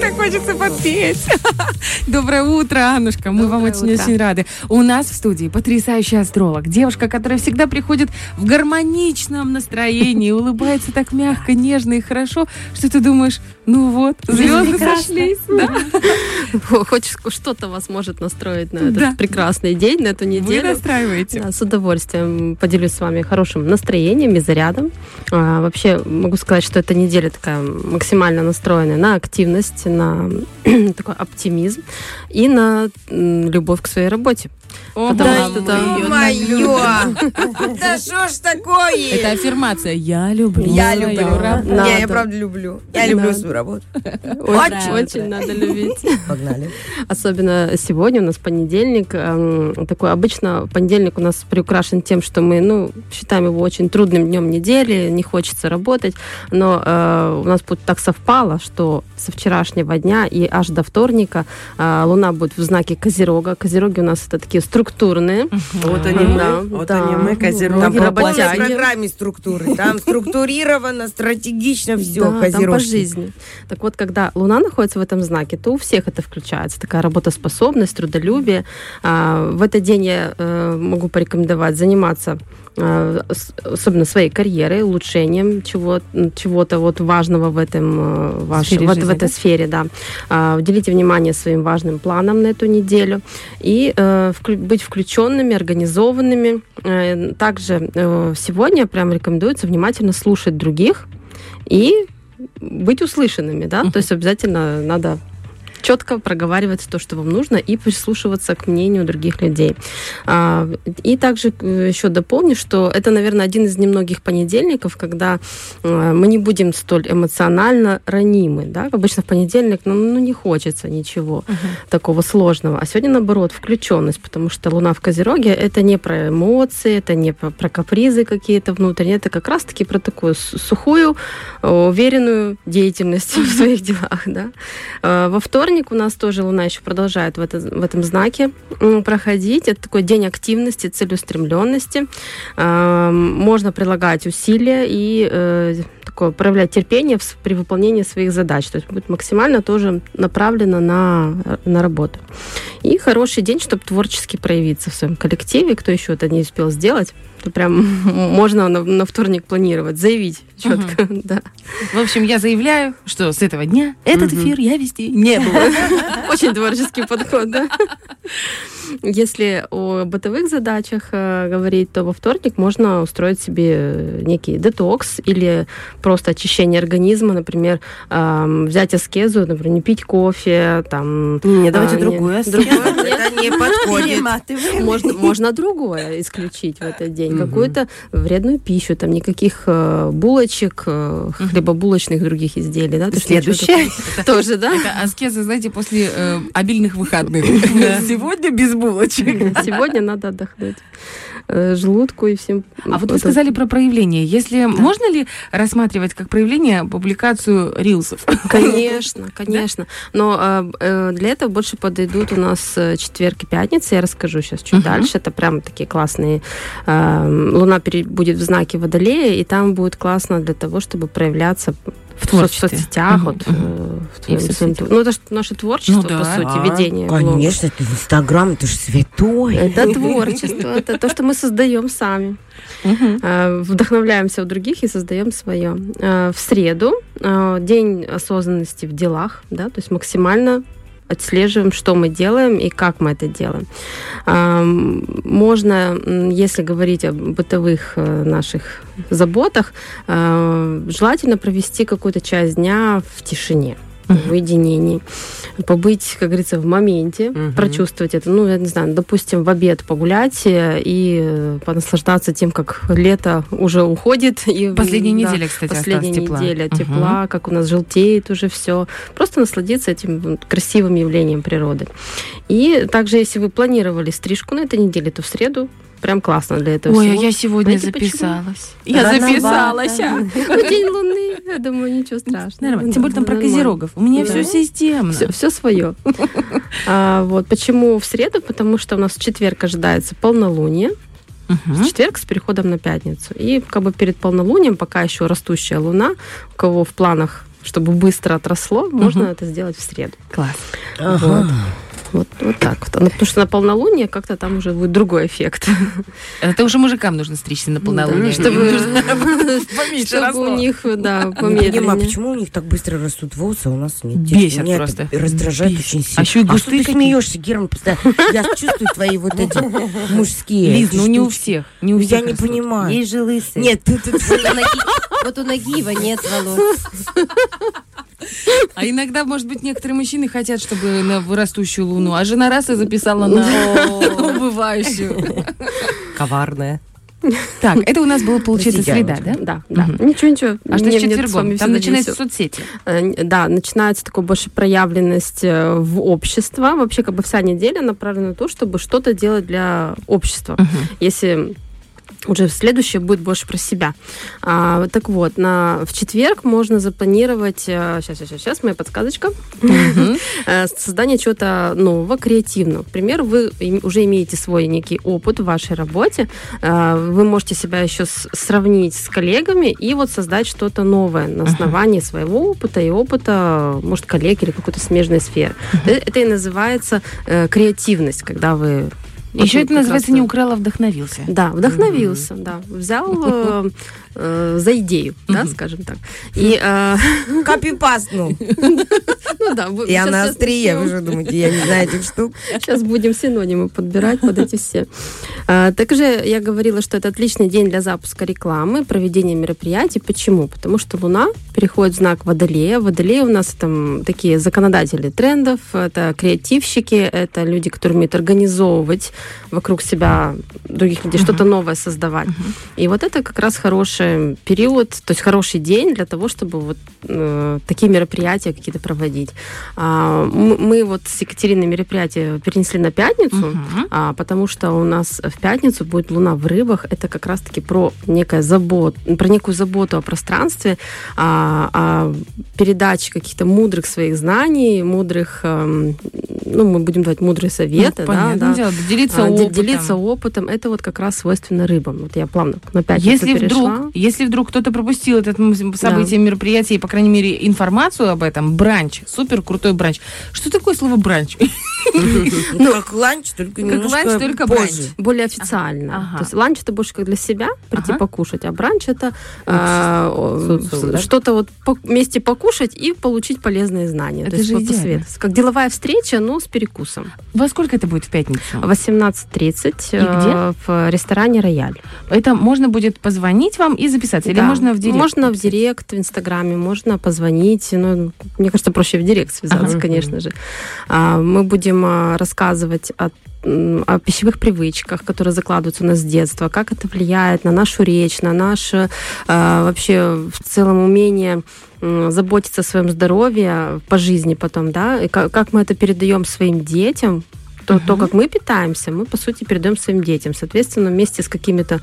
Так хочется подпеть. Доброе утро, Аннушка. Мы вам очень-очень рады. У нас в студии потрясающий астролог. Девушка, которая всегда приходит в гармоничном настроении, улыбается так мягко, нежно и хорошо, что ты думаешь, ну вот, звезды сошлись. Да. Хоть что-то вас может настроить на этот да. прекрасный день, на эту неделю. Вы настраиваете. Да, с удовольствием поделюсь с вами хорошим настроением и зарядом. А, вообще могу сказать, что эта неделя такая максимально настроенная на активность, на такой оптимизм и на любовь к своей работе. О, да, что там мое! Да что ж такое? Это аффирмация. Я люблю. Я люблю. Не, я правда люблю. Я люблю свою работу. Очень, очень надо любить. Погнали. Особенно сегодня у нас понедельник. Эм, такой обычно понедельник у нас приукрашен тем, что мы, ну, считаем его очень трудным днем недели, не хочется работать. Но э, у нас так совпало, что со вчерашнего дня и аж до вторника э, Луна будет в знаке Козерога. Козероги у нас это такие структурные. Вот они мы, вот они мы, Козероги. Там по программе структуры. Там структурировано, стратегично все, да, там по жизни. Так вот, когда Луна находится в этом знаке, то у всех это включается. Такая работоспособность, трудолюбие. А, в этот день я э, могу порекомендовать заниматься Э, особенно своей карьерой, улучшением чего, чего-то вот важного в этом э, ваш, сфере вот, жизни, в этой да? сфере, да. А, уделите внимание своим важным планам на эту неделю и э, быть включенными, организованными. Также сегодня прям рекомендуется внимательно слушать других и быть услышанными, да, то есть обязательно надо четко проговаривать то, что вам нужно, и прислушиваться к мнению других людей. А, и также э, еще дополню, что это, наверное, один из немногих понедельников, когда э, мы не будем столь эмоционально ранимы. Да? Обычно в понедельник ну, ну, не хочется ничего uh-huh. такого сложного. А сегодня, наоборот, включенность, потому что Луна в Козероге — это не про эмоции, это не про, про капризы какие-то внутренние, это как раз-таки про такую сухую, уверенную деятельность в своих делах. Да? А, во вторник вторник у нас тоже Луна еще продолжает в, это, в этом знаке проходить. Это такой день активности, целеустремленности. Можно прилагать усилия и э, такое, проявлять терпение при выполнении своих задач. То есть будет максимально тоже направлено на, на работу. И хороший день, чтобы творчески проявиться в своем коллективе. Кто еще это не успел сделать, то прям можно на, на вторник планировать, заявить четко. Угу. Да. В общем, я заявляю, что с этого дня этот угу. эфир я вести не буду. Очень творческий подход, да. Если о бытовых задачах э, говорить, то во вторник можно устроить себе некий детокс или просто очищение организма, например, э, взять аскезу, например, не пить кофе, там... Не, давайте а, другую аскезу. Это не подходит. Можно, можно другое исключить в этот день. Какую-то вредную пищу, там никаких э, булочек, э, хлебобулочных других изделий. Да? Следующее. Тоже, да? Это аскеза, знаете, после э, обильных выходных. Сегодня без булочек. Сегодня надо отдохнуть желудку и всем. А вот вы сказали про проявление. Если да. можно ли рассматривать как проявление публикацию рилсов? Конечно, конечно. Но э, э, для этого больше подойдут у нас четверг и пятница. Я расскажу сейчас чуть uh-huh. дальше. Это прям такие классные. Э, Луна будет в знаке Водолея, и там будет классно для того, чтобы проявляться в, творчестве. в соцсетях, вот. В, соцсетях. Ну, это же наше творчество, ну, да. по сути, а, ведение. Конечно, это Инстаграм, это же святое. Это творчество, это то, что мы создаем сами. Угу. Вдохновляемся у других и создаем свое. А, в среду а, день осознанности в делах, да, то есть максимально отслеживаем, что мы делаем и как мы это делаем. Можно, если говорить о бытовых э, наших заботах, э, желательно провести какую-то часть дня в тишине в уединении, побыть, как говорится, в моменте, uh прочувствовать это. Ну, я не знаю, допустим, в обед погулять э, и понаслаждаться тем, как лето уже уходит. И, последняя да, неделя, кстати, последняя тепла. неделя uh тепла, как у нас желтеет уже все. Просто насладиться этим красивым явлением природы. И также, если вы планировали стрижку на этой неделе, то в среду прям классно для этого Ой, всего. а я сегодня Знаете, записалась. Почему? Я Рановато. записалась. А. День Луны. Я думаю, ничего страшного. Нормально. Тем более там про козерогов. У меня все системно. Все, все свое. А, вот. Почему в среду? Потому что у нас в четверг ожидается полнолуние. Угу. В четверг с переходом на пятницу. И как бы перед полнолунием, пока еще растущая луна, у кого в планах чтобы быстро отросло, можно угу. это сделать в среду. Класс. Ага. Вот. Вот, вот так вот. Ну, потому что на полнолуние как-то там уже будет другой эффект. Это уже мужикам нужно стричься на полнолуние. чтобы чтобы у них, да, помедленнее. Не понимаю, почему у них так быстро растут волосы, а у нас нет. Бесит просто. раздражает очень сильно. А еще и А что ты смеешься, Герман? Я чувствую твои вот эти мужские Лиз, ну не у всех. Не у всех Я не понимаю. Есть же лысые. Нет, ты Вот у Нагиева нет волос. А иногда, может быть, некоторые мужчины хотят, чтобы на растущую луну, а жена раз и записала на убывающую. Коварная. Так, это у нас было, получается, среда, да? Да, да. Ничего, ничего. А что с четвергом? Там начинаются соцсети. Э, да, начинается такая больше проявленность э, в общество. Вообще, как бы вся неделя направлена на то, чтобы что-то делать для общества. Если уже следующее будет больше про себя. А, так вот, на, в четверг можно запланировать, сейчас, сейчас, сейчас, моя подсказочка, э, создание чего-то нового, креативного. К примеру, вы уже имеете свой некий опыт в вашей работе, э, вы можете себя еще сравнить с коллегами и вот создать что-то новое на основании своего опыта и опыта, может, коллег или какой-то смежной сферы. Это и называется э, креативность, когда вы еще это называется не украл, а вдохновился. Да, вдохновился, да. Взял э, за идею, да, скажем так. И э... копипастнул. Ну да. И она острие, вы же думаете, я не знаю этих штук. Сейчас будем синонимы подбирать под эти все. А, также я говорила, что это отличный день для запуска рекламы, проведения мероприятий. Почему? Потому что Луна переходит в знак Водолея. Водолеи у нас там такие законодатели трендов, это креативщики, это люди, которые умеют организовывать вокруг себя других людей, что-то новое создавать. И вот это как раз хороший период, то есть хороший день для того, чтобы вот э, такие мероприятия какие-то проводить. А, мы, мы вот с Екатериной мероприятие перенесли на пятницу, uh-huh. а, потому что у нас в пятницу будет Луна в рыбах. Это как раз-таки про некое забот, про некую заботу о пространстве, а, о передаче каких-то мудрых своих знаний, мудрых, э, ну, мы будем давать мудрые советы, ну, да, да. Дело, делиться а, опытом. Делиться опытом, это вот как раз свойственно рыбам. Вот я плавно на пятницу если перешла. Вдруг, если вдруг кто-то пропустил это событие, да. мероприятие, и, по крайней мере, информацию об этом, бранч, супер крутой бранч. Что такое слово бранч? Ну, как ланч, только как ланч, только позже. Более официально. То есть ланч это больше как для себя, прийти покушать, а бранч это а, что-то вот вместе покушать и получить полезные знания. Это же Как деловая встреча, но с перекусом. Во сколько это будет в пятницу? 18.30 э, в ресторане «Рояль». Это можно будет позвонить вам и записаться? Или можно в директ? Можно в директ, в Инстаграме, можно позвонить. Ну, мне кажется, проще в директ связаться, ага. конечно же. А, мы будем а, рассказывать о о пищевых привычках, которые закладываются у нас с детства, как это влияет на нашу речь, на наше э, вообще в целом умение заботиться о своем здоровье по жизни потом, да, и как, как мы это передаем своим детям, то, угу. то, как мы питаемся, мы, по сути, передаем своим детям. Соответственно, вместе с какими-то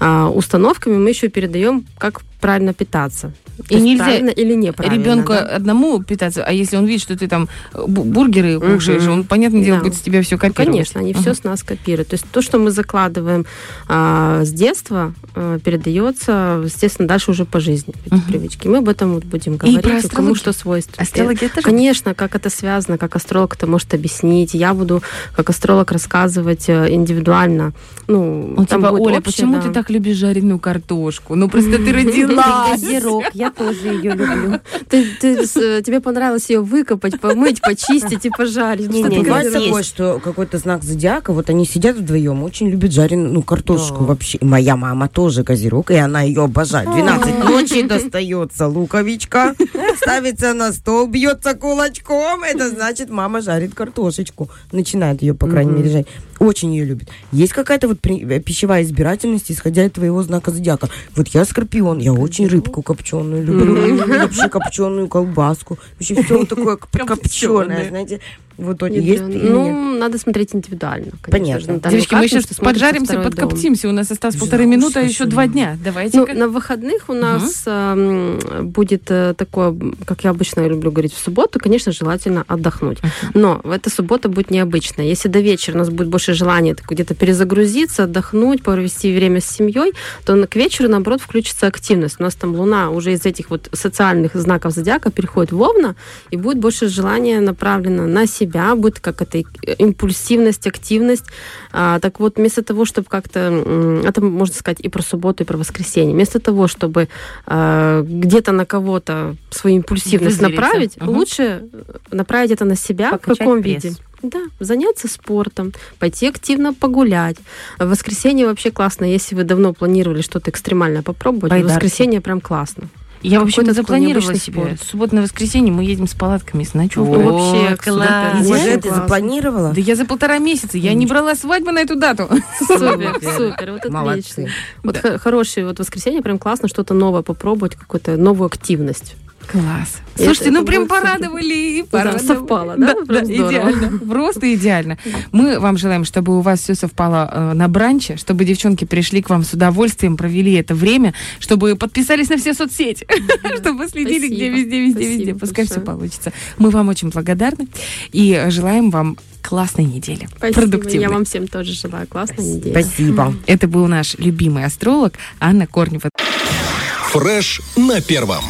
а, установками мы еще передаем, как правильно питаться. И То нельзя или неправильно. Ребенку да? одному питаться, а если он видит, что ты там э, бургеры кушаешь, угу. он, понятное дело, да. будет с тебя все копировать. Ну, конечно, они угу. все с нас копируют. То есть то, что мы закладываем а, с детства, а, передается, естественно, дальше уже по жизни, эти угу. привычки. Мы об этом вот будем говорить, и кому что свойственно. Астрология тоже? Конечно, как это связано, как астролог это может объяснить. Я буду как астролог рассказывать э, индивидуально. Ну, У тебя, Оля, общее, почему да. ты так любишь жареную картошку? Ну, просто ты родила. Я тоже ее люблю. Тебе понравилось ее выкопать, помыть, почистить и пожарить. Не, не, бывает такое, что какой-то знак зодиака, вот они сидят вдвоем, очень любят жареную ну, картошку вообще. Моя мама тоже козерог, и она ее обожает. 12 ночи достается луковичка, ставится на стол, бьется кулачком. Это значит, мама жарит картошечку. Начинает ее, по крайней мере, жарить. Очень ее любит. Есть какая-то вот э, пищевая избирательность, исходя из твоего знака зодиака. Вот я скорпион, я очень рыбку копченую люблю. Вообще копченую колбаску. Вообще все такое копченое, знаете в итоге есть Ну, нет? надо смотреть индивидуально, конечно. Понятно. Наталья Девочки, мы сейчас поджаримся, второй дом. подкоптимся. У нас осталось Да полторы уж, минуты, а еще два дня. Давайте. Ну, на выходных у нас эм, будет э, такое, как я обычно люблю говорить, в субботу, конечно, желательно отдохнуть. Но в эта суббота будет необычная. Если до вечера у нас будет больше желания где-то перезагрузиться, отдохнуть, провести время с семьей, то к вечеру, наоборот, включится активность. У нас там Луна уже из этих вот социальных знаков зодиака переходит в Овна, и будет больше желания направлено на себя, будет как это импульсивность, активность. А, так вот, вместо того, чтобы как-то, это можно сказать и про субботу, и про воскресенье, вместо того, чтобы э, где-то на кого-то свою импульсивность Вызвериться. направить, Мгм. лучше направить это на себя. Покачать в каком пресс. виде? Да, заняться спортом, пойти активно погулять. В воскресенье вообще классно, если вы давно планировали что-то экстремальное попробовать, в Байдарки. воскресенье прям классно. Я, в общем, Какой-то такой запланировала себе. спорт. В субботу на воскресенье мы едем с палатками, с ночевкой. Вообще класс. Уже ты запланировала? Да я за полтора месяца. Я не брала свадьбу на эту дату. Супер, супер, вот отлично. Вот х- хороший вот воскресенье, прям классно что-то новое попробовать, какую-то новую активность. Класс. Слушайте, это- ну это прям порадовали. и Да, порадовали. совпало, да? Да, идеально. Просто идеально. Мы вам желаем, чтобы у вас все совпало э, на бранче, чтобы девчонки пришли к вам с удовольствием, провели это время, чтобы подписались на все соцсети, чтобы следили Спасибо. где, везде, везде, Спасибо везде. Пускай все получится. Мы вам очень благодарны и желаем вам классной недели. Спасибо. Продуктивной. Я вам всем тоже желаю классной недели. Спасибо. Это был наш любимый астролог Анна Корнева. Фреш на первом.